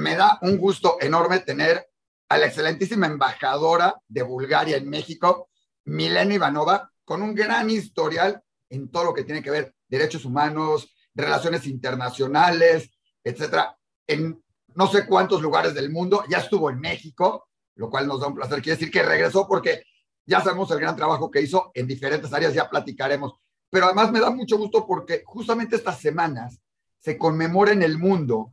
me da un gusto enorme tener a la excelentísima embajadora de Bulgaria en México, Milena Ivanova, con un gran historial en todo lo que tiene que ver derechos humanos, relaciones internacionales, etcétera, en no sé cuántos lugares del mundo. Ya estuvo en México, lo cual nos da un placer. Quiere decir que regresó porque ya sabemos el gran trabajo que hizo en diferentes áreas, ya platicaremos. Pero además me da mucho gusto porque justamente estas semanas se conmemora en el mundo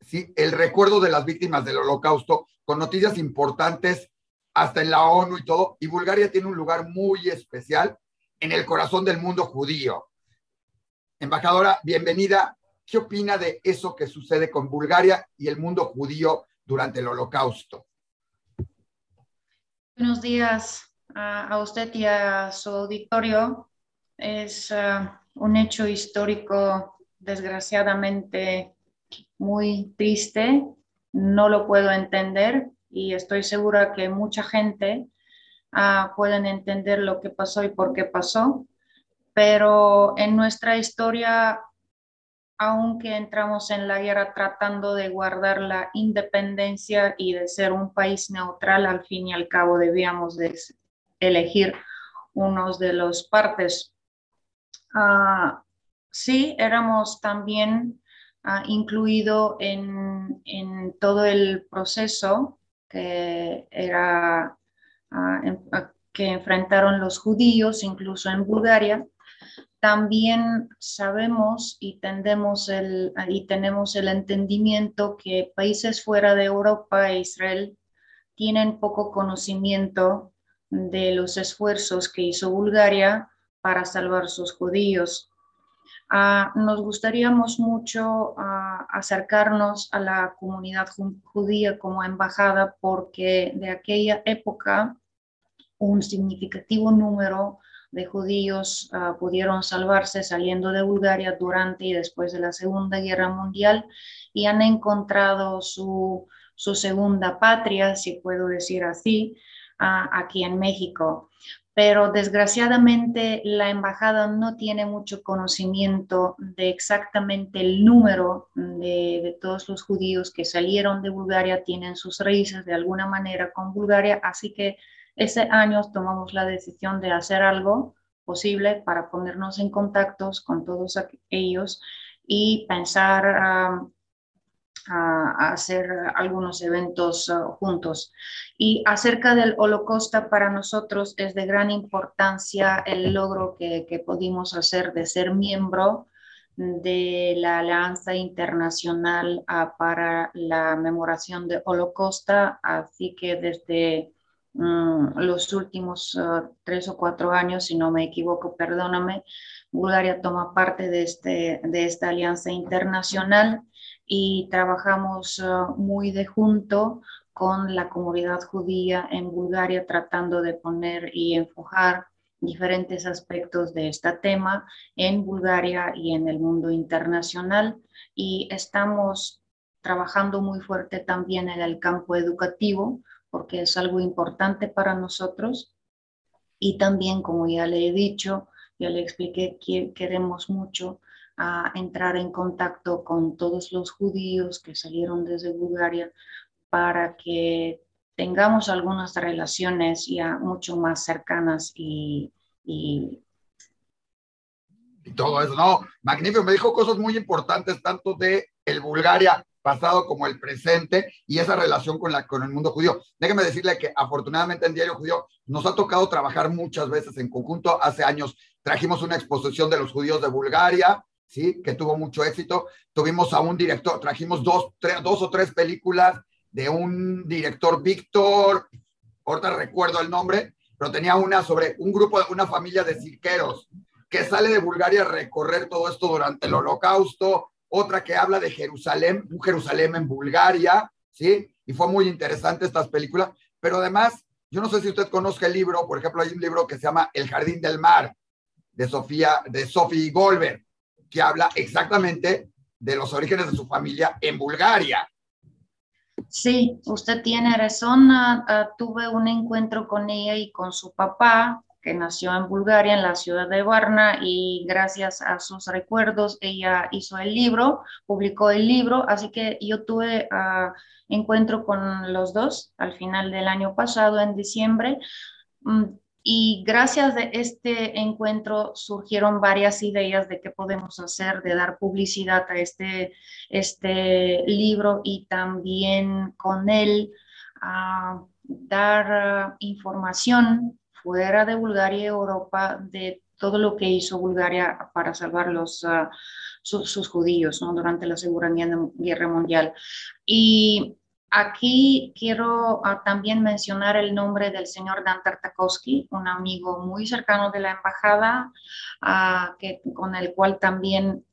¿sí? el recuerdo de las víctimas del holocausto con noticias importantes hasta en la ONU y todo. Y Bulgaria tiene un lugar muy especial en el corazón del mundo judío. Embajadora, bienvenida. ¿Qué opina de eso que sucede con Bulgaria y el mundo judío durante el holocausto? Buenos días a, usted y a su auditorio. Es ah, un hecho histórico, desgraciadamente, muy triste. No lo puedo entender y estoy segura que mucha gente uh, pueden entender lo que pasó y por qué pasó. Pero en nuestra historia, aunque entramos en la guerra tratando de guardar la independencia y de ser un país neutral, al fin y al cabo debíamos de elegir unos de los partes. Uh, sí, éramos también incluido en, todo el proceso que era que enfrentaron los judíos, incluso en Bulgaria. También sabemos y, y tenemos el entendimiento que países fuera de Europa e Israel tienen poco conocimiento de los esfuerzos que hizo Bulgaria para salvar sus judíos. Ah, nos gustaría mucho ah, acercarnos a la comunidad judía como embajada porque de aquella época un significativo número de judíos ah, pudieron salvarse saliendo de Bulgaria durante y después de la Segunda Guerra Mundial y han encontrado su, su segunda patria, si puedo decir así, aquí en México pero desgraciadamente la embajada no tiene mucho conocimiento de exactamente el número de, todos los judíos que salieron de Bulgaria, tienen sus raíces de alguna manera con Bulgaria, así que ese año tomamos la decisión de hacer algo posible para ponernos en contactos con todos ellos y pensar a, hacer algunos eventos uh, juntos. Y acerca del holocausto, para nosotros es de gran importancia el logro que, que pudimos hacer de ser miembro de la Alianza Internacional uh, para la Memoración del Holocausto, así que desde mm, los últimos uh, tres o cuatro años, si no me equivoco, perdóname, Bulgaria toma parte de, este, de esta alianza internacional y trabajamos uh, muy de junto con la comunidad judía en Bulgaria tratando de poner y enfocar diferentes aspectos de este tema en Bulgaria y en el mundo internacional. Y estamos trabajando muy fuerte también en el campo educativo porque es algo importante para nosotros. Y también como ya le he dicho, ya le expliqué que queremos mucho a entrar en contacto con todos los judíos que salieron desde Bulgaria para que tengamos algunas relaciones ya mucho más cercanas y, y, todo eso, no, magnífico, me dijo cosas muy importantes tanto de el Bulgaria pasado como el presente y esa relación con, la, con el mundo judío. Déjeme decirle que afortunadamente en Diario Judío nos ha tocado trabajar muchas veces en conjunto. Hace años trajimos una exposición de los judíos de Bulgaria, ¿sí? Que tuvo mucho éxito. Tuvimos a un director, trajimos dos, dos o tres películas de un director, Víctor, ahorita recuerdo el nombre, pero tenía una sobre un grupo, una familia de cirqueros que sale de Bulgaria a recorrer todo esto durante el holocausto, otra que habla de Jerusalén, un Jerusalén en Bulgaria, ¿sí? Y fue muy interesante estas películas, pero además, yo no sé si usted conozca el libro, por ejemplo, hay un libro que se llama El Jardín del Mar, de Sofía, de Sophie Goldberg, que habla exactamente de los orígenes de su familia en Bulgaria. Sí, usted tiene razón. Ah, ah, tuve un encuentro con ella y con su papá, que nació en Bulgaria, en la ciudad de Varna, y gracias a sus recuerdos ella hizo el libro, publicó el libro, así que yo tuve uh, encuentro con los dos al final del año pasado, en diciembre. Um, y gracias a este encuentro surgieron varias ideas de qué podemos hacer, de dar publicidad a este, este libro y también con él dar uh, información fuera de Bulgaria y Europa de todo lo que hizo Bulgaria para salvar los, uh, sus judíos durante la Segunda Guerra Mundial. Y Aquí quiero ah, también mencionar el nombre del señor Dan Tartakovsky, un amigo muy cercano de la embajada, ah, que, con el cual también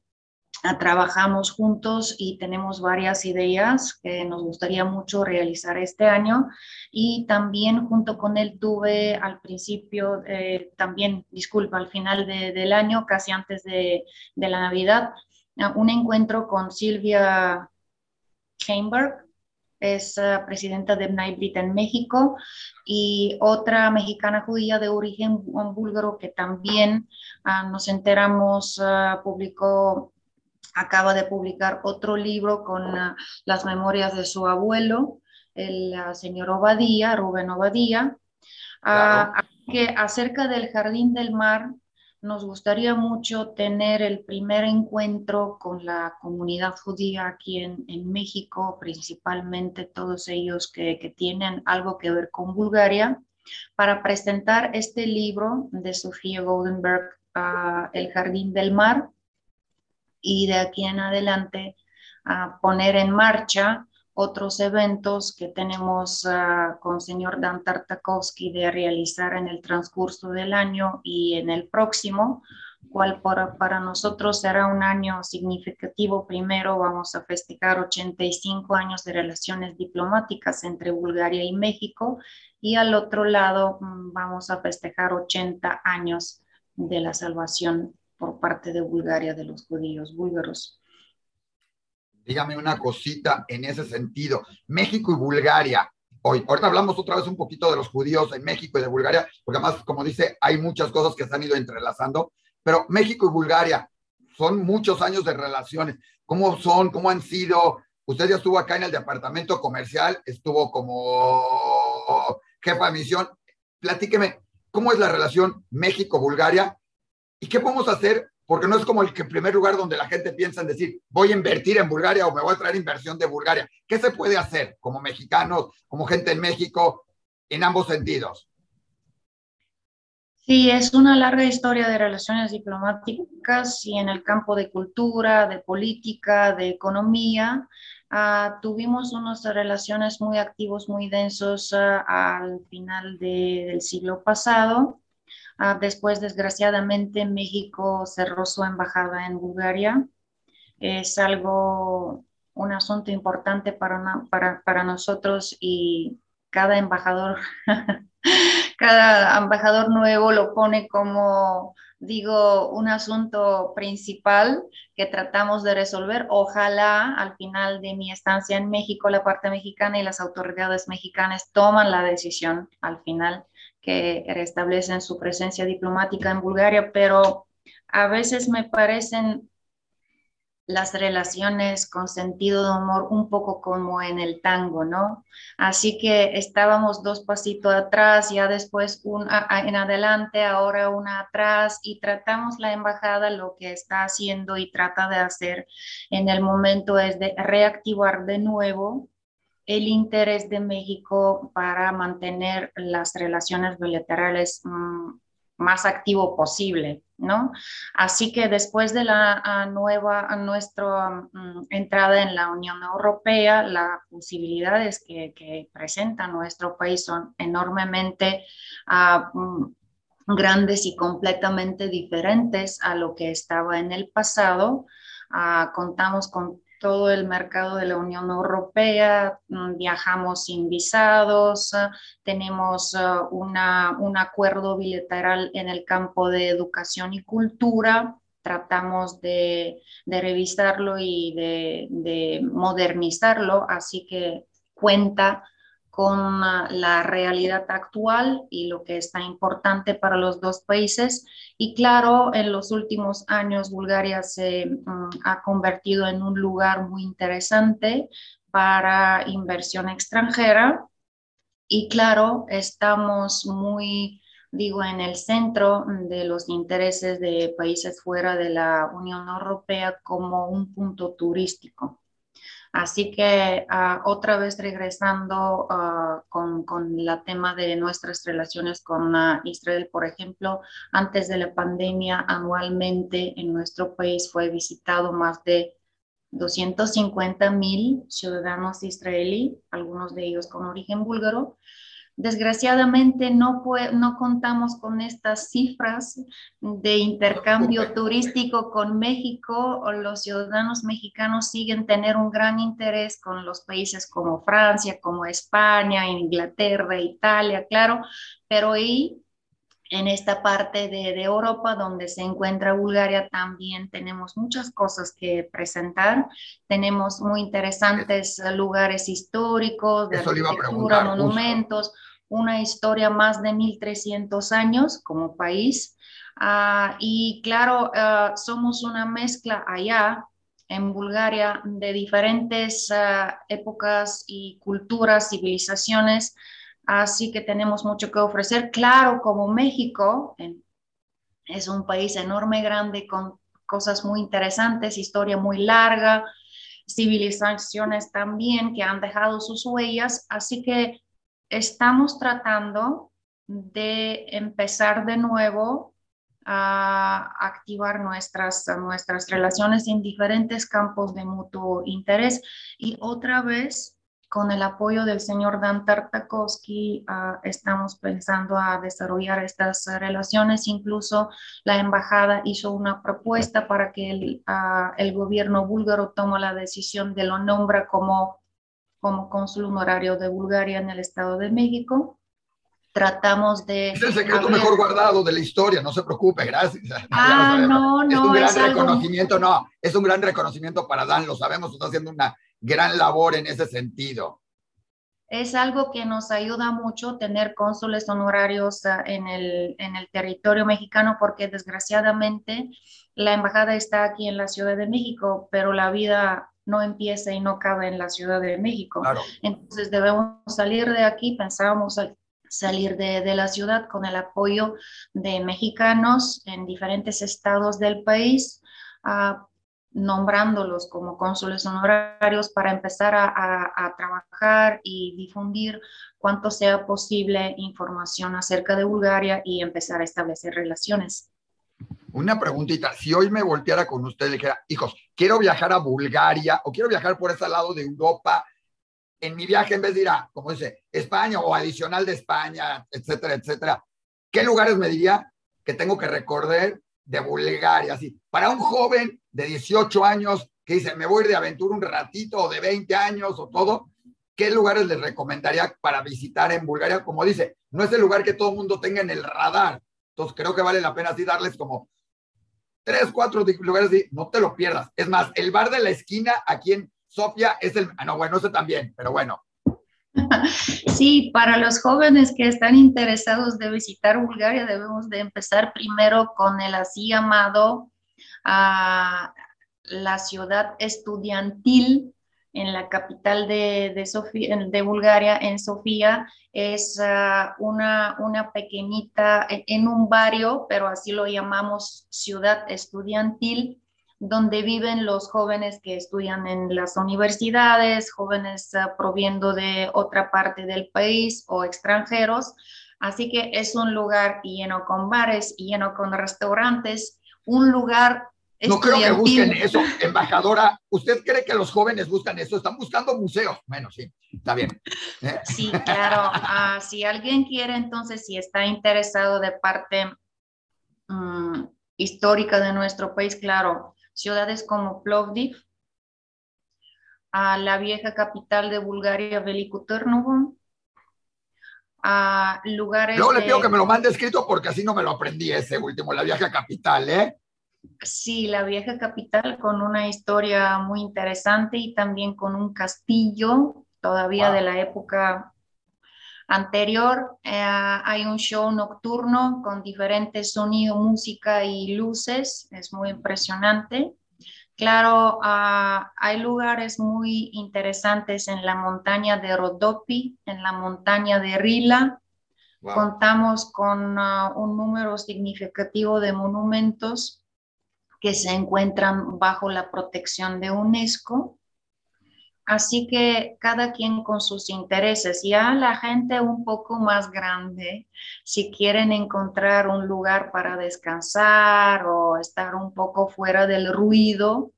ah, trabajamos juntos y tenemos varias ideas que nos gustaría mucho realizar este año. Y también junto con él tuve al principio, eh, también, disculpa, al final del año, casi antes de, de la Navidad, un encuentro con Silvia Heimberg, es eh, presidenta de Bnei en México, y otra mexicana judía de origen búlgaro que también ah, nos enteramos, ah, publicó, acaba de publicar otro libro con ah, las memorias de su abuelo, el señor Obadía, Rubén Obadía, que acerca del Jardín del Mar nos gustaría mucho tener el primer encuentro con la comunidad judía aquí en, México, principalmente todos ellos que, tienen algo que ver con Bulgaria, para presentar este libro de Sofía Goldenberg, El Jardín del Mar, y de aquí en adelante a poner en marcha otros eventos que tenemos uh, con señor Dan Tartakovsky de realizar en el transcurso del año y en el próximo, cual para, para nosotros será un año significativo. Primero vamos a festejar 85 años de relaciones diplomáticas entre Bulgaria y México y al otro lado mm, vamos a festejar 80 años de la salvación por parte de Bulgaria de los judíos búlgaros. Dígame una cosita en ese sentido. México y Bulgaria. Hoy, ahorita hablamos otra vez un poquito de los judíos en México y de Bulgaria, porque además, como dice, hay muchas cosas que se han ido entrelazando, pero México y Bulgaria son muchos años de relaciones. ¿Cómo son? ¿Cómo han sido? Usted ya estuvo acá en el departamento comercial, estuvo como jefa de misión. Platíqueme, ¿cómo es la relación México-Bulgaria? ¿Y qué podemos hacer porque no es como el que primer lugar donde la gente piensa en decir, voy a invertir en Bulgaria o me voy a traer inversión de Bulgaria. ¿Qué se puede hacer como mexicanos, como gente en México, en ambos sentidos? Sí, es una larga historia de relaciones diplomáticas y en el campo de cultura, de política, de economía. Uh, tuvimos unas relaciones muy activos, muy densos uh, al final de, del siglo pasado. Ah, después, desgraciadamente, México cerró su embajada en Bulgaria. Es algo, un asunto importante para, para, para nosotros y cada embajador, cada embajador nuevo lo pone como, digo, un asunto principal que tratamos de resolver. Ojalá al final de mi estancia en México, la parte mexicana y las autoridades mexicanas toman la decisión al final que restablecen su presencia diplomática en Bulgaria, pero a veces me parecen las relaciones con sentido de humor un poco como en el tango, ¿no? Así que estábamos dos pasitos atrás, ya después un, en adelante, ahora una atrás y tratamos la embajada lo que está haciendo y trata de hacer en el momento es de reactivar de nuevo el interés de México para mantener las relaciones bilaterales mm, más activo posible, ¿no? Así que después de la nueva, nuestra mm, entrada en la Unión Europea, las posibilidades que, presenta nuestro país son enormemente ah, mm, grandes y completamente diferentes a lo que estaba en el pasado. Ah, contamos con todo el mercado de la Unión Europea, mm, viajamos sin visados, ah, tenemos ah, una, un acuerdo bilateral en el campo de educación y cultura, tratamos de, de revisarlo y de, de modernizarlo, así que cuenta con la realidad actual y lo que está importante para los dos países. Y claro, en los últimos años Bulgaria se mm, ha convertido en un lugar muy interesante para inversión extranjera. Y claro, estamos muy, digo, en el centro de los intereses de países fuera de la Unión Europea como un punto turístico. Así que ah, otra vez regresando ah, con, con el tema de nuestras relaciones con ah, Israel, por ejemplo, antes de la pandemia anualmente en nuestro país fue visitado más de 250 mil ciudadanos israelíes, algunos de ellos con origen búlgaro, Desgraciadamente no, no contamos con estas cifras de intercambio turístico con México. Los ciudadanos mexicanos siguen tener un gran interés con los países como Francia, como España, Inglaterra, Italia, claro, pero ahí en esta parte de, de, Europa donde se encuentra Bulgaria también tenemos muchas cosas que presentar. Tenemos muy interesantes lugares históricos, de arquitectura, monumentos, una historia más de 1300 años como país. Ah, y claro, ah, somos una mezcla allá en Bulgaria de diferentes ah, épocas y culturas, civilizaciones así que tenemos mucho que ofrecer. Claro, como México es un país enorme, grande, con cosas muy interesantes, historia muy larga, civilizaciones también que han dejado sus huellas, así que estamos tratando de empezar de nuevo a activar nuestras, nuestras relaciones en diferentes campos de mutuo interés y otra vez con el apoyo del señor Dan Tartakovsky ah, estamos pensando a desarrollar estas relaciones. Incluso la embajada hizo una propuesta para que el, ah, el gobierno búlgaro tome la decisión de lo nombra como, como cónsul honorario de Bulgaria en el Estado de México. Tratamos de... Es el secreto mejor guardado de la historia, no se preocupe, gracias. Ah, no, no. Es un gran reconocimiento, no, es un gran reconocimiento para Dan, lo sabemos, está haciendo una gran labor en ese sentido. Es algo que nos ayuda mucho tener cónsules honorarios ah, en el, en el territorio mexicano porque desgraciadamente la embajada está aquí en la Ciudad de México, pero la vida no empieza y no cabe en la Ciudad de México. Entonces debemos salir de aquí, pensábamos salir de, de, la ciudad con el apoyo de mexicanos en diferentes estados del país. Uh, nombrándolos como cónsules honorarios para empezar a, trabajar y difundir cuanto sea posible información acerca de Bulgaria y empezar a establecer relaciones. Una preguntita, si hoy me volteara con usted y dijera, hijos, quiero viajar a Bulgaria o quiero viajar por ese lado de Europa, en mi viaje en vez de ir a, como dice, España o adicional de España, etcétera, etcétera, ¿qué lugares me diría que tengo que recorrer de Bulgaria, así. Para un joven de 18 años que dice, me voy a ir de aventura un ratito, o de 20 años, o todo, ¿qué lugares les recomendaría para visitar en Bulgaria? Como dice, no es el lugar que todo el mundo tenga en el radar. Entonces creo que vale la pena así darles como tres, cuatro lugares y no te lo pierdas. Es más, el bar de la esquina aquí en Sofía es el, ah, no, bueno, ese también, pero bueno, Sí, para los jóvenes que están interesados de visitar Bulgaria, debemos de empezar primero con el así llamado a la ciudad estudiantil en la capital de, de, de Bulgaria, en Sofía. Es ah, una, una pequeñita, en un barrio, pero así lo llamamos ciudad estudiantil donde viven los jóvenes que estudian en las universidades, jóvenes uh, proviendo de otra parte del país o extranjeros. Así que es un lugar lleno con bares, lleno con restaurantes, un lugar... No creo que busquen eso, embajadora. ¿Usted cree que los jóvenes buscan eso? Están buscando museos. Bueno, sí, está bien. ¿Eh? Sí, claro. Uh, si alguien quiere, entonces, si está interesado de parte um, histórica de nuestro país, claro, ciudades como Plovdiv, a la vieja capital de Bulgaria, Veliko a lugares... Luego le pido que me lo mande escrito porque así no me lo aprendí ese último, la vieja capital, ¿eh? Sí, la vieja capital con una historia muy interesante y también con un castillo todavía de la época anterior. Eh, hay un show nocturno con diferentes sonidos, música y luces. Es muy impresionante. Claro, ah, hay lugares muy interesantes en la montaña de Rodopi, en la montaña de Rila. Contamos con ah, un número significativo de monumentos que se encuentran bajo la protección de UNESCO. Así que cada quien con sus intereses. Ya la gente un poco más grande, si quieren encontrar un lugar para descansar o estar un poco fuera del ruido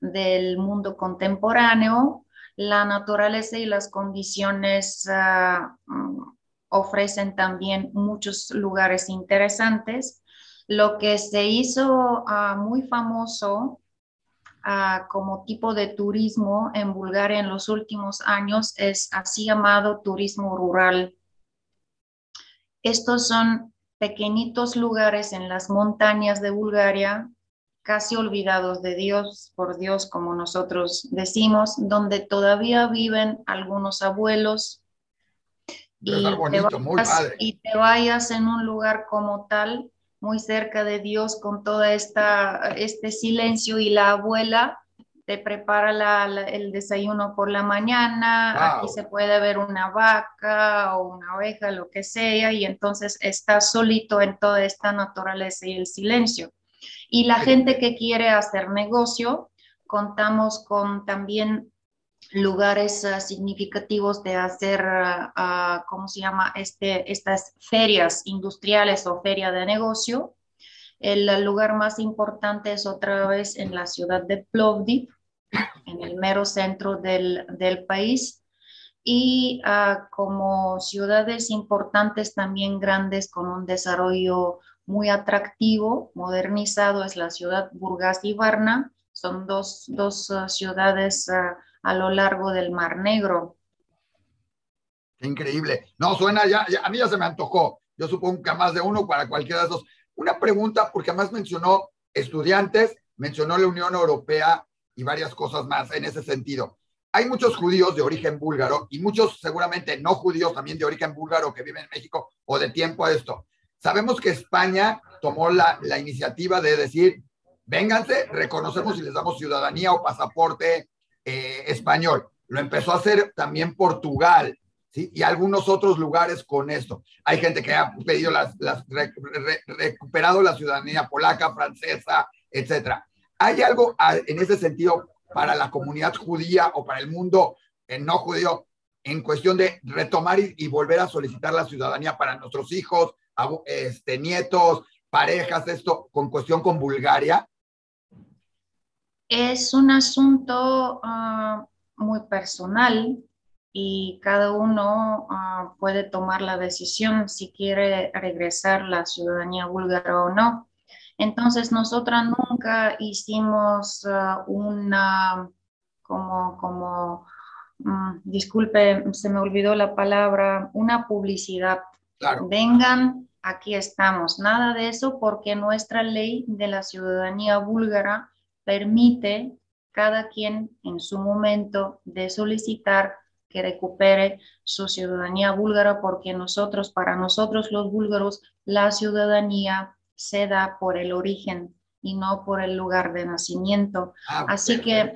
del mundo contemporáneo, la naturaleza y las condiciones ah, mm, ofrecen también muchos lugares interesantes. Lo que se hizo ah, muy famoso como tipo de turismo en Bulgaria en los últimos años es así llamado turismo rural. Estos son pequeñitos lugares en las montañas de Bulgaria, casi olvidados de Dios, por Dios, como nosotros decimos, donde todavía viven algunos abuelos. Y, y te vayas en un lugar como tal muy cerca de Dios con toda esta este silencio y la abuela te prepara el desayuno por la mañana, aquí se puede ver una vaca o una oveja, lo que sea, y entonces estás solito en toda esta naturaleza y el silencio. Y la gente que quiere hacer negocio, contamos con también lugares ah, significativos de hacer, ah, ¿cómo se llama? Este, estas ferias industriales o feria de negocio. El lugar más importante es otra vez en la ciudad de Plovdiv, en el mero centro del, del país. Y como ciudades importantes también grandes con un desarrollo muy atractivo, modernizado, es la ciudad Burgas y Varna. Son dos, dos ciudades a lo largo del Mar Negro. Increíble. No, suena ya, a mí ya se me antojó. Yo supongo que a más de uno para cualquiera de esos. Una pregunta, porque además mencionó estudiantes, mencionó la Unión Europea y varias cosas más en ese sentido. Hay muchos judíos de origen búlgaro y muchos seguramente no judíos también de origen búlgaro que viven en México o de tiempo a esto. Sabemos que España tomó la, la iniciativa de decir, vénganse, reconocemos y les damos ciudadanía o pasaporte eh, español. Lo empezó a hacer también Portugal. Y algunos otros lugares con esto. Hay gente que ha pedido las, las recuperado la ciudadanía polaca, francesa, etcétera. ¿Hay algo en ese sentido para la comunidad judía o para el mundo eh, no judío en cuestión de retomar y, volver a solicitar la ciudadanía para nuestros hijos, este, nietos, parejas, esto con cuestión con Bulgaria? Es un asunto ah, muy personal y cada uno ah, puede tomar la decisión si quiere regresar la ciudadanía búlgara o no. Entonces, nosotras nunca hicimos uh, una, como, como mm, disculpe, se me olvidó la palabra, una publicidad. Vengan, aquí estamos. Nada de eso porque nuestra ley de la ciudadanía búlgara permite cada quien en su momento de solicitar que recupere su ciudadanía búlgara porque nosotros, para nosotros los búlgaros, la ciudadanía se da por el origen y no por el lugar de nacimiento. Ah, Así que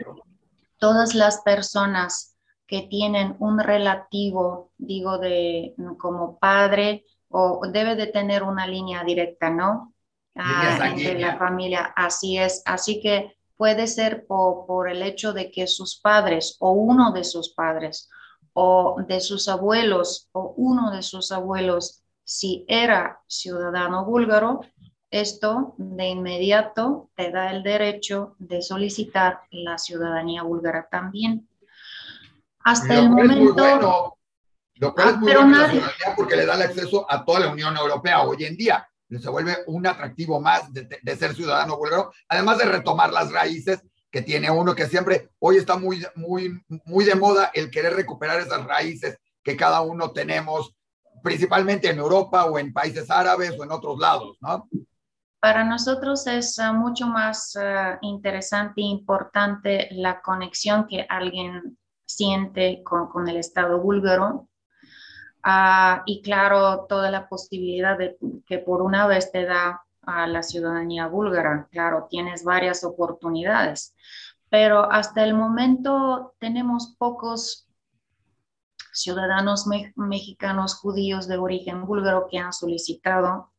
todas las personas que tienen un relativo, digo, de como padre, o debe de tener una línea directa, ¿no? Ah, entre la familia, así es. Así que puede ser por, el hecho de que sus padres o uno de sus padres o de sus abuelos o uno de sus abuelos si era ciudadano búlgaro, esto de inmediato te da el derecho de solicitar la ciudadanía búlgara también. Hasta el momento... Lo cual es ah, muy bueno porque le da el acceso a toda la Unión Europea hoy en día se vuelve un atractivo más de, ser ciudadano búlgaro, además de retomar las raíces que tiene uno que siempre, hoy está muy, muy, muy de moda el querer recuperar esas raíces que cada uno tenemos, principalmente en Europa o en países árabes o en otros lados, ¿no? Para nosotros es ah, mucho más ah, interesante e importante la conexión que alguien siente con, con el Estado búlgaro Ah, y claro, toda la posibilidad de que por una vez te da a la ciudadanía búlgara. Claro, tienes varias oportunidades, pero hasta el momento tenemos pocos ciudadanos mexicanos judíos de origen búlgaro que han solicitado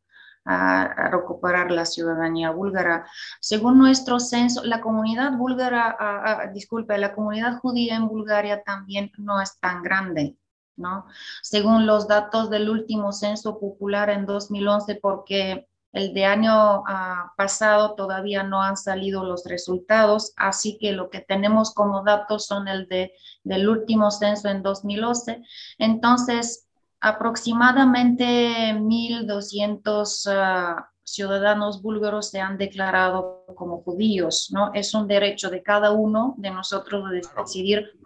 recuperar la ciudadanía búlgara. Según nuestro censo, la comunidad búlgara, disculpe, la comunidad judía en Bulgaria también no es tan grande. ¿No? Según los datos del último censo popular en 2011, porque el de año ah, pasado todavía no han salido los resultados, así que lo que tenemos como datos son el de, del último censo en 2011. Entonces, aproximadamente 1.200 ah, ciudadanos búlgaros se han declarado como judíos, ¿no? Es un derecho de cada uno de nosotros de decidir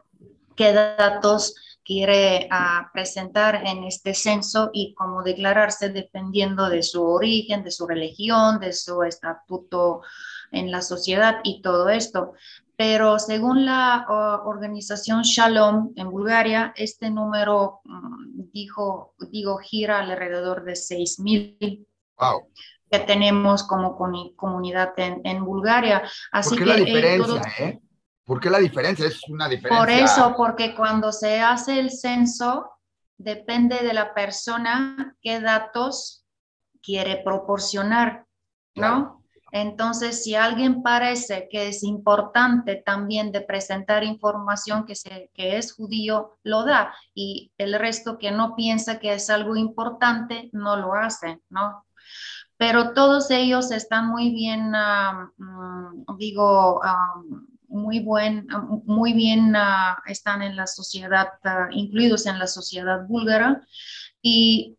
qué datos quiere ah, presentar en este censo y cómo declararse dependiendo de su origen, de su religión, de su estatuto en la sociedad y todo esto pero según la organización Shalom en Bulgaria, este número mm, dijo, digo, gira alrededor de 6.000 wow. que tenemos como comunidad en, Bulgaria. Así ¿Por qué que, la diferencia? eh? ¿Por qué la diferencia? Es una diferencia. Por eso, porque cuando se hace el censo, depende de la persona qué datos quiere proporcionar, ¿no? Entonces, si alguien parece que es importante también de presentar información que, se, que es judío, lo da. Y el resto que no piensa que es algo importante, no lo hace, ¿no? Pero todos ellos están muy bien, mm, digo, muy, buen, muy bien ah, están en la sociedad, ah, incluidos en la sociedad búlgara, y,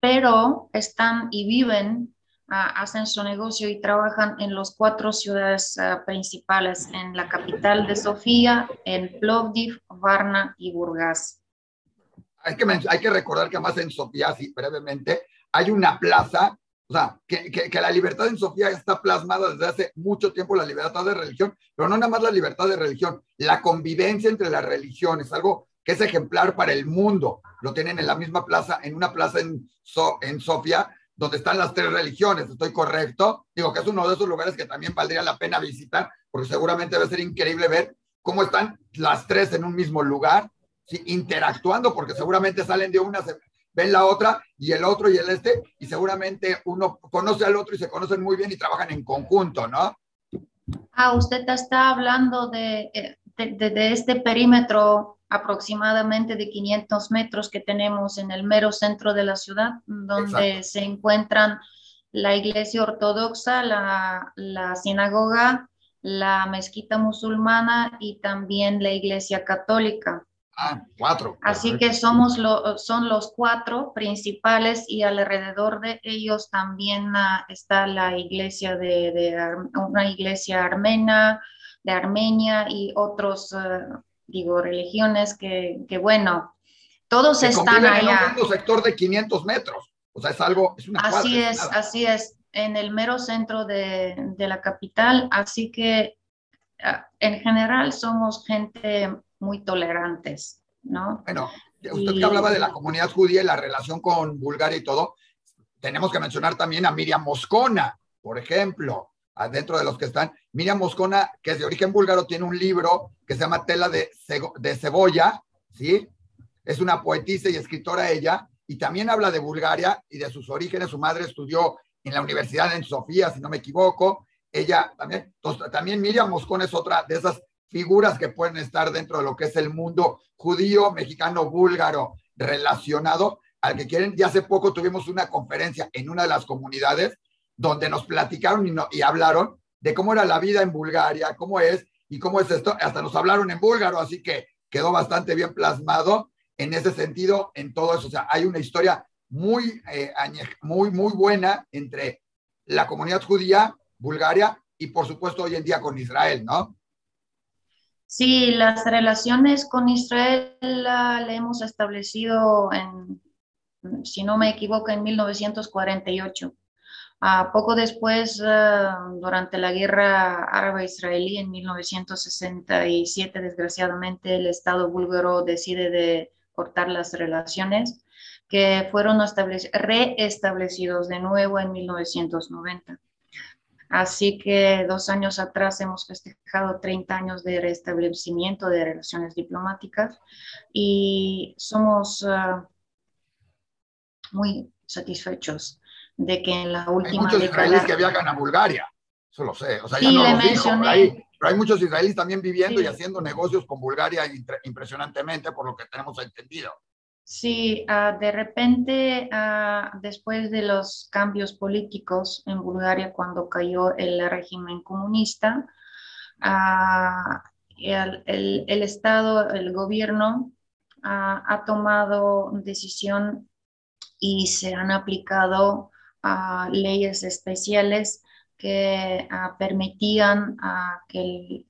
pero están y viven hacen su negocio y trabajan en las cuatro ciudades principales, en la capital de Sofía, en Plovdiv, Varna y Burgas. Hay que, hay que recordar que además en Sofía, sí, brevemente, hay una plaza, o sea, que, que, la libertad en Sofía está plasmada desde hace mucho tiempo, la libertad de religión, pero no nada más la libertad de religión, la convivencia entre las religiones, algo que es ejemplar para el mundo. Lo tienen en la misma plaza, en una plaza en, en Sofía, donde están las tres religiones, ¿estoy correcto? Digo que es uno de esos lugares que también valdría la pena visitar, porque seguramente va a ser increíble ver cómo están las tres en un mismo lugar, interactuando, porque seguramente salen de una, ven la otra y el otro y el este, y seguramente uno conoce al otro y se conocen muy bien y trabajan en conjunto, ¿no? Ah, usted está hablando de, eh, de este perímetro aproximadamente de 500 metros que tenemos en el mero centro de la ciudad, donde se encuentran la iglesia ortodoxa, la, la, sinagoga, la mezquita musulmana y también la iglesia católica. Ah, cuatro. Así que somos lo, son los cuatro principales y alrededor de ellos también ah, está la iglesia de, de, una iglesia armena, de Armenia y otros uh, digo, religiones que, que bueno, todos están allá. En un sector de 500 metros, o sea, es algo, es una Así es, así es, en el mero centro de, de la capital, así que ah, en general somos gente muy tolerantes, ¿no? Bueno, usted que hablaba de la comunidad judía y la relación con Bulgaria y todo, tenemos que mencionar también a Miriam Moscona, por ejemplo, dentro de los que están. Miriam Moscona, que es de origen búlgaro, tiene un libro que se llama Tela de, de Cebolla, ¿sí? Es una poetisa y escritora ella, y también habla de Bulgaria y de sus orígenes. Su madre estudió en la universidad en Sofía, si no me equivoco. Ella también, también Miriam Moscona es otra de esas figuras que pueden estar dentro de lo que es el mundo judío, mexicano, búlgaro, relacionado al que quieren. Y hace poco tuvimos una conferencia en una de las comunidades donde nos platicaron y, y hablaron de cómo era la vida en Bulgaria, cómo es y cómo es esto. Hasta nos hablaron en búlgaro, así que quedó bastante bien plasmado en ese sentido, en todo eso. O sea, hay una historia muy, eh, muy, muy buena entre la comunidad judía, Bulgaria, y por supuesto hoy en día con Israel, ¿no? Sí, las relaciones con Israel la, le hemos establecido en, si no me equivoco, en 1948 poco después, ah, durante la guerra árabe-israelí en 1967, desgraciadamente el Estado búlgaro decide de cortar las relaciones que fueron reestablecidos de nuevo en 1990. Así que dos años atrás hemos festejado 30 años de restablecimiento de relaciones diplomáticas y somos ah, muy satisfechos de que en la última hay muchos israelíes que viajan a Bulgaria, eso lo sé, o sea, ya no lo dijo ahí, pero hay muchos israelíes también viviendo y haciendo negocios con Bulgaria impresionantemente, por lo que tenemos entendido. Sí, ah, de repente, ah, después de los cambios políticos en Bulgaria, cuando cayó el régimen comunista, ah, el, el, Estado, el gobierno ha tomado decisión y se han aplicado leyes especiales que permitían que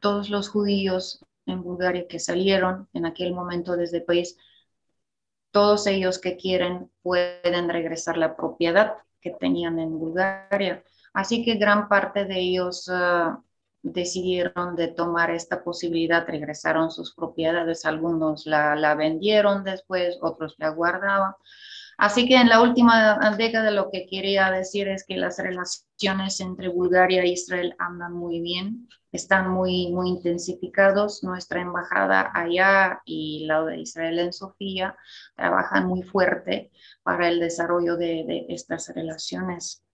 todos los judíos en Bulgaria que salieron en aquel momento desde el país todos ellos que quieren pueden regresar la propiedad que tenían en Bulgaria. Así que gran parte de ellos ah, decidieron de tomar esta posibilidad, regresaron sus propiedades, algunos la, la vendieron después, otros la guardaban. Así que en la última década lo que quería decir es que las relaciones entre Bulgaria e Israel andan muy bien, están muy, muy intensificados. Nuestra embajada allá y la de Israel en Sofía trabajan muy fuerte para el desarrollo de, de estas relaciones.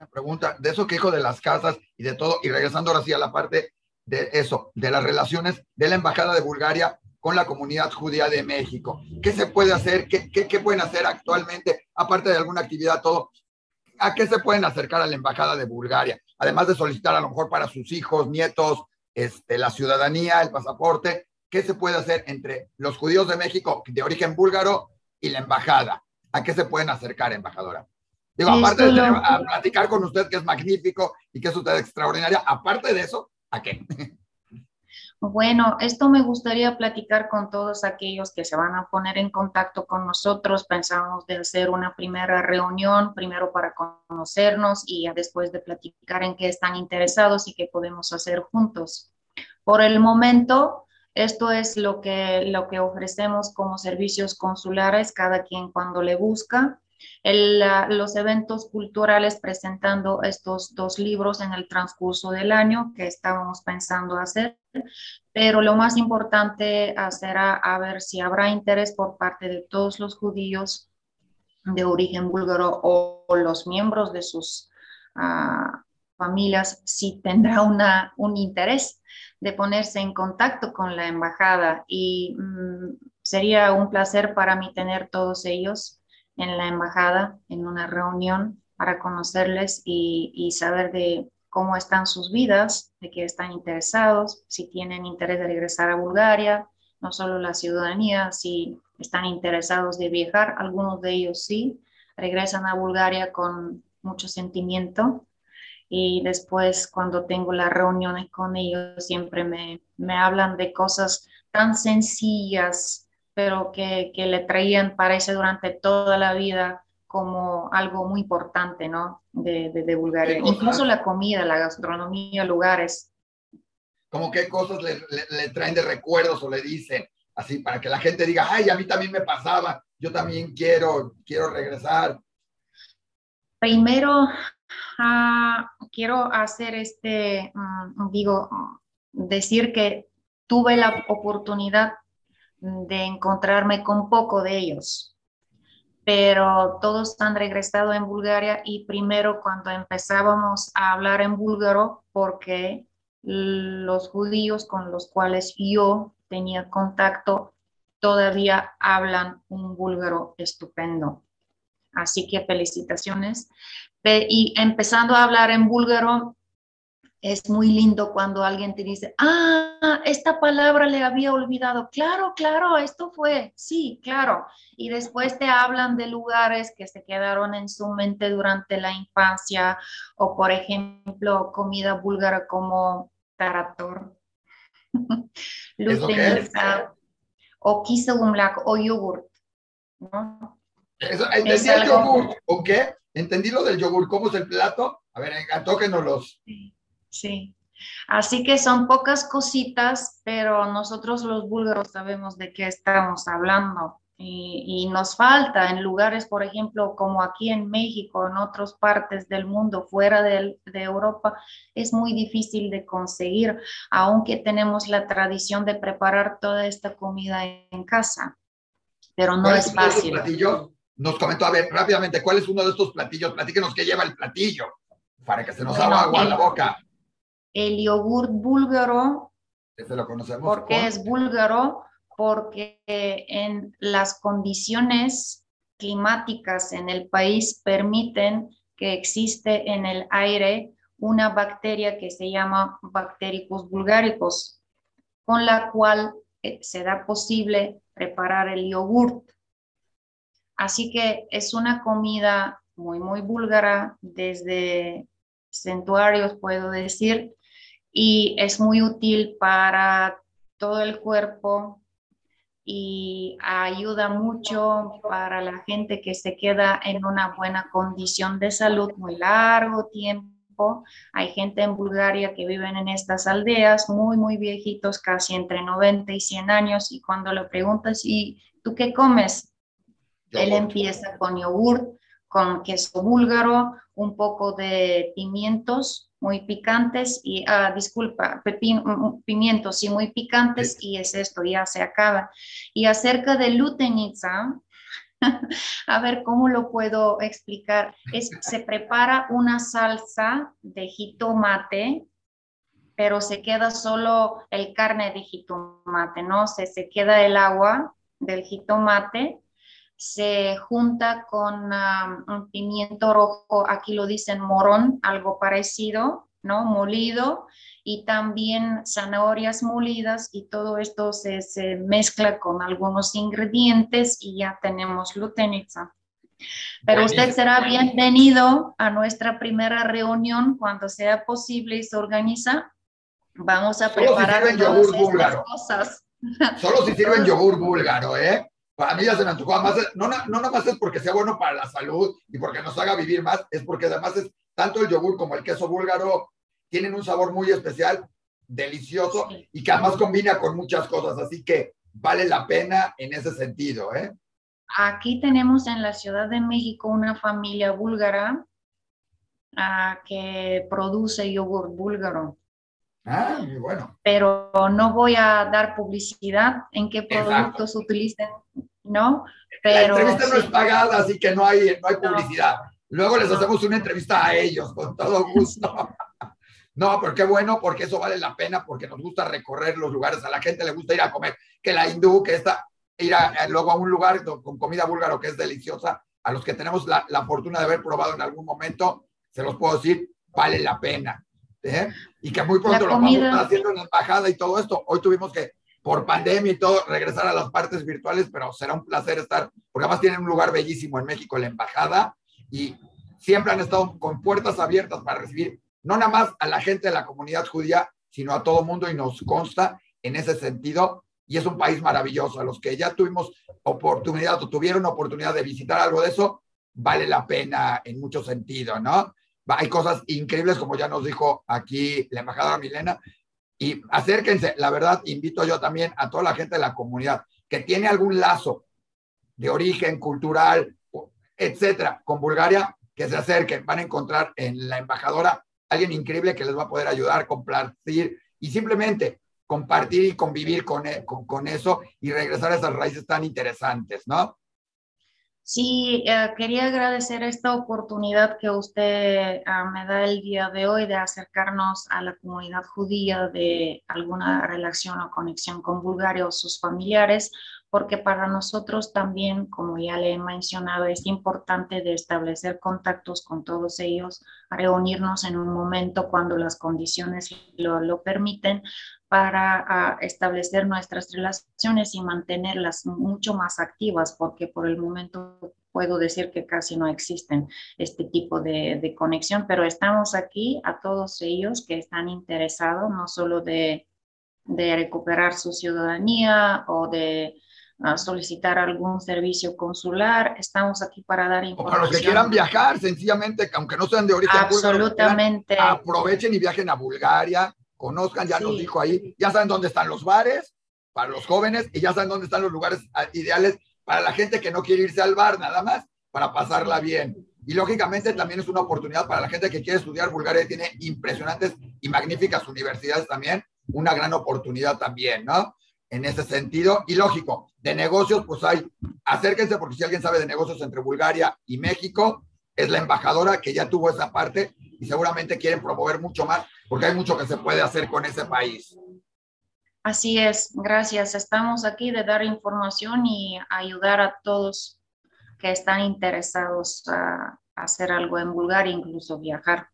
Una pregunta, de eso que dijo de las casas y de todo, y regresando ahora sí a la parte de eso, de las relaciones de la embajada de Bulgaria con la comunidad judía de México. ¿Qué se puede hacer? ¿Qué, qué, pueden hacer actualmente? Aparte de alguna actividad, todo. ¿A qué se pueden acercar a la embajada de Bulgaria? Además de solicitar a lo mejor para sus hijos, nietos, este, la ciudadanía, el pasaporte. ¿Qué se puede hacer entre los judíos de México de origen búlgaro y la embajada? ¿A qué se pueden acercar, embajadora? Digo, aparte de platicar con usted, que es magnífico y que es usted extraordinaria, aparte de eso, ¿a qué? Bueno, esto me gustaría platicar con todos aquellos que se van a poner en contacto con nosotros. Pensamos de hacer una primera reunión, primero para conocernos y después de platicar en qué están interesados y qué podemos hacer juntos. Por el momento, esto es lo que, lo que ofrecemos como servicios consulares, cada quien cuando le busca los eventos culturales presentando estos dos libros en el transcurso del año que estábamos pensando hacer, pero lo más importante será ver si habrá interés por parte de todos los judíos de origen búlgaro o, los miembros de sus ah, familias, si tendrá un interés de ponerse en contacto con la embajada. Y mm, sería un placer para mí tener todos ellos en la embajada en una reunión para conocerles y, saber de cómo están sus vidas, de qué están interesados, si tienen interés de regresar a Bulgaria, no solo la ciudadanía, si están interesados de viajar, algunos de ellos sí, regresan a Bulgaria con mucho sentimiento. Y después cuando tengo las reuniones con ellos siempre me, me hablan de cosas tan sencillas pero que, que le traían, parece, durante toda la vida como algo muy importante, ¿no? De, de, Bulgaria. Incluso la comida, la gastronomía, lugares. ¿Cómo qué cosas le, le, traen de recuerdos o le dicen? Así, para que la gente diga, ay, a mí también me pasaba, yo también quiero, quiero regresar. Primero, ah, quiero hacer este, mm, digo, decir que tuve la oportunidad de encontrarme con poco de ellos, pero todos han regresado en Bulgaria y primero cuando empezábamos a hablar en búlgaro, porque los judíos con los cuales yo tenía contacto todavía hablan un búlgaro estupendo. Así que felicitaciones. Y empezando a hablar en búlgaro, es muy lindo cuando alguien te dice, ah, esta palabra le había olvidado. Claro, claro, esto fue, sí, claro. Y después te hablan de lugares que se quedaron en su mente durante la infancia o, por ejemplo, comida búlgara como tarator, o kiselumlak o yogurt. ¿no? entendí el yogur, ¿ok? Entendí lo del yogur, ¿cómo es el plato? A ver, los Sí. Sí. Así que son pocas cositas, pero nosotros los búlgaros sabemos de qué estamos hablando. Y, nos falta en lugares, por ejemplo, como aquí en México, en otras partes del mundo, fuera de, de, Europa, es muy difícil de conseguir, aunque tenemos la tradición de preparar toda esta comida en casa. Pero no es, fácil. Platillo? Nos comentó, a ver, rápidamente, ¿cuál es uno de estos platillos? Platíquenos qué lleva el platillo, para que se nos haga agua a la boca. El yogur búlgaro. Ese lo conocemos. Porque es búlgaro porque en las condiciones climáticas en el país permiten que existe en el aire una bacteria que se llama Bactericus bulgaricus, con la cual eh, se da posible preparar el yogurt. Así que es una comida muy, muy búlgara desde santuarios, puedo decir, y es muy útil para todo el cuerpo, y ayuda mucho para la gente que se queda en una buena condición de salud muy largo tiempo. Hay gente en Bulgaria que viven en estas aldeas muy, muy viejitos, casi entre 90 y 100 años, y cuando le preguntas, ¿y tú qué comes? Él empieza con yogur, con queso búlgaro, un poco de pimientos, muy picantes y, ah, disculpa, mm, mm, pimientos y muy picantes y es esto, ya se acaba. Y acerca de lutenica, a ver cómo lo puedo explicar, es, se prepara una salsa de jitomate, pero se queda solo el carne de jitomate, ¿no? Se, se queda el agua del jitomate se junta con un pimiento rojo, aquí lo dicen morón, algo parecido, ¿no? Molido, y también zanahorias molidas, y todo esto se, mezcla con algunos ingredientes y ya tenemos lutenica. Pero usted será bienvenido a nuestra primera reunión cuando sea posible y se organiza. Vamos a preparar todas cosas. Solo si sirven yogur búlgaro, ¿eh? Para mí ya se me antojó. Además, no, no, no nomás es porque sea bueno para la salud y porque nos haga vivir más, es porque además es tanto el yogur como el queso búlgaro tienen un sabor muy especial, delicioso y que además combina con muchas cosas. Así que vale la pena en ese sentido. ¿eh? Aquí tenemos en la Ciudad de México una familia búlgara ah, que produce yogur búlgaro. Ah, bueno. Pero no voy a dar publicidad en qué productos utilicen, ¿no? Pero, la entrevista no es pagada, así que no hay, no hay publicidad. Luego les hacemos una entrevista a ellos, con todo gusto. no, pero qué bueno, porque eso vale la pena, porque nos gusta recorrer los lugares, a la gente le gusta ir a comer, que la hindú, que está, ir a, luego a un lugar con comida búlgaro que es deliciosa, a los que tenemos la, la fortuna de haber probado en algún momento, se los puedo decir, vale la pena. ¿Eh? y que muy pronto lo vamos a estar haciendo en la embajada y todo esto. Hoy tuvimos que, por pandemia y todo, regresar a las partes virtuales, pero será un placer estar, porque además tienen un lugar bellísimo en México, la embajada, y siempre han estado con puertas abiertas para recibir no nada más a la gente de la comunidad judía, sino a todo mundo y nos consta en ese sentido. Y es un país maravilloso. A los que ya tuvimos oportunidad o tuvieron oportunidad de visitar algo de eso, vale la pena en mucho sentido, ¿no? Hay cosas increíbles, como ya nos dijo aquí la embajadora Milena, y acérquense, la verdad, invito yo también a toda la gente de la comunidad que tiene algún lazo de origen cultural, etcétera, con Bulgaria, que se acerquen, van a encontrar en la embajadora alguien increíble que les va a poder ayudar, compartir y simplemente compartir y convivir con, e, con, con eso y regresar a esas raíces tan interesantes, ¿no? Sí, eh, quería agradecer esta oportunidad que usted ah, me da el día de hoy de acercarnos a la comunidad judía de alguna relación o conexión con Bulgaria o sus familiares, porque para nosotros también, como ya le he mencionado, es importante de establecer contactos con todos ellos, reunirnos en un momento cuando las condiciones lo, lo permiten para establecer nuestras relaciones y mantenerlas mucho más activas, porque por el momento puedo decir que casi no existen este tipo de, conexión, pero estamos aquí a todos ellos que están interesados no solo de, recuperar su ciudadanía o de solicitar algún servicio consular, estamos aquí para dar información. O para los que quieran viajar, sencillamente, aunque no sean de origen Absolutamente. aprovechen y viajen a Bulgaria conozcan, ya nos dijo ahí, ya saben dónde están los bares para los jóvenes y ya saben dónde están los lugares ah, ideales para la gente que no quiere irse al bar nada más, para pasarla bien. Y lógicamente también es una oportunidad para la gente que quiere estudiar. Bulgaria tiene impresionantes y magníficas universidades también, una gran oportunidad también, ¿no? En ese sentido. Y lógico, de negocios, pues hay, acérquense porque si alguien sabe de negocios entre Bulgaria y México, es la embajadora que ya tuvo esa parte y seguramente quieren promover mucho más porque hay mucho que se puede hacer con ese país. Así es, gracias. Estamos aquí de dar información y ayudar a todos que están interesados a hacer algo en Bulgaria, incluso viajar.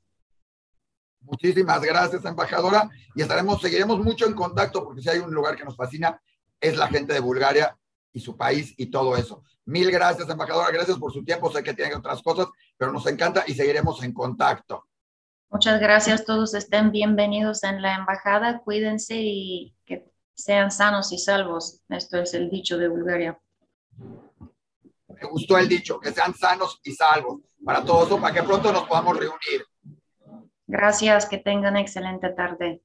Muchísimas gracias, embajadora, y estaremos, seguiremos mucho en contacto porque si hay un lugar que nos fascina es la gente de Bulgaria y su país y todo eso. Mil gracias, embajadora, gracias por su tiempo, sé que tiene otras cosas, pero nos encanta y seguiremos en contacto. Muchas gracias, todos estén bienvenidos en la embajada, cuídense y que sean sanos y salvos. Esto es el dicho de Bulgaria. Me gustó el dicho, que sean sanos y salvos para todos, para que pronto nos podamos reunir. Gracias, que tengan excelente tarde.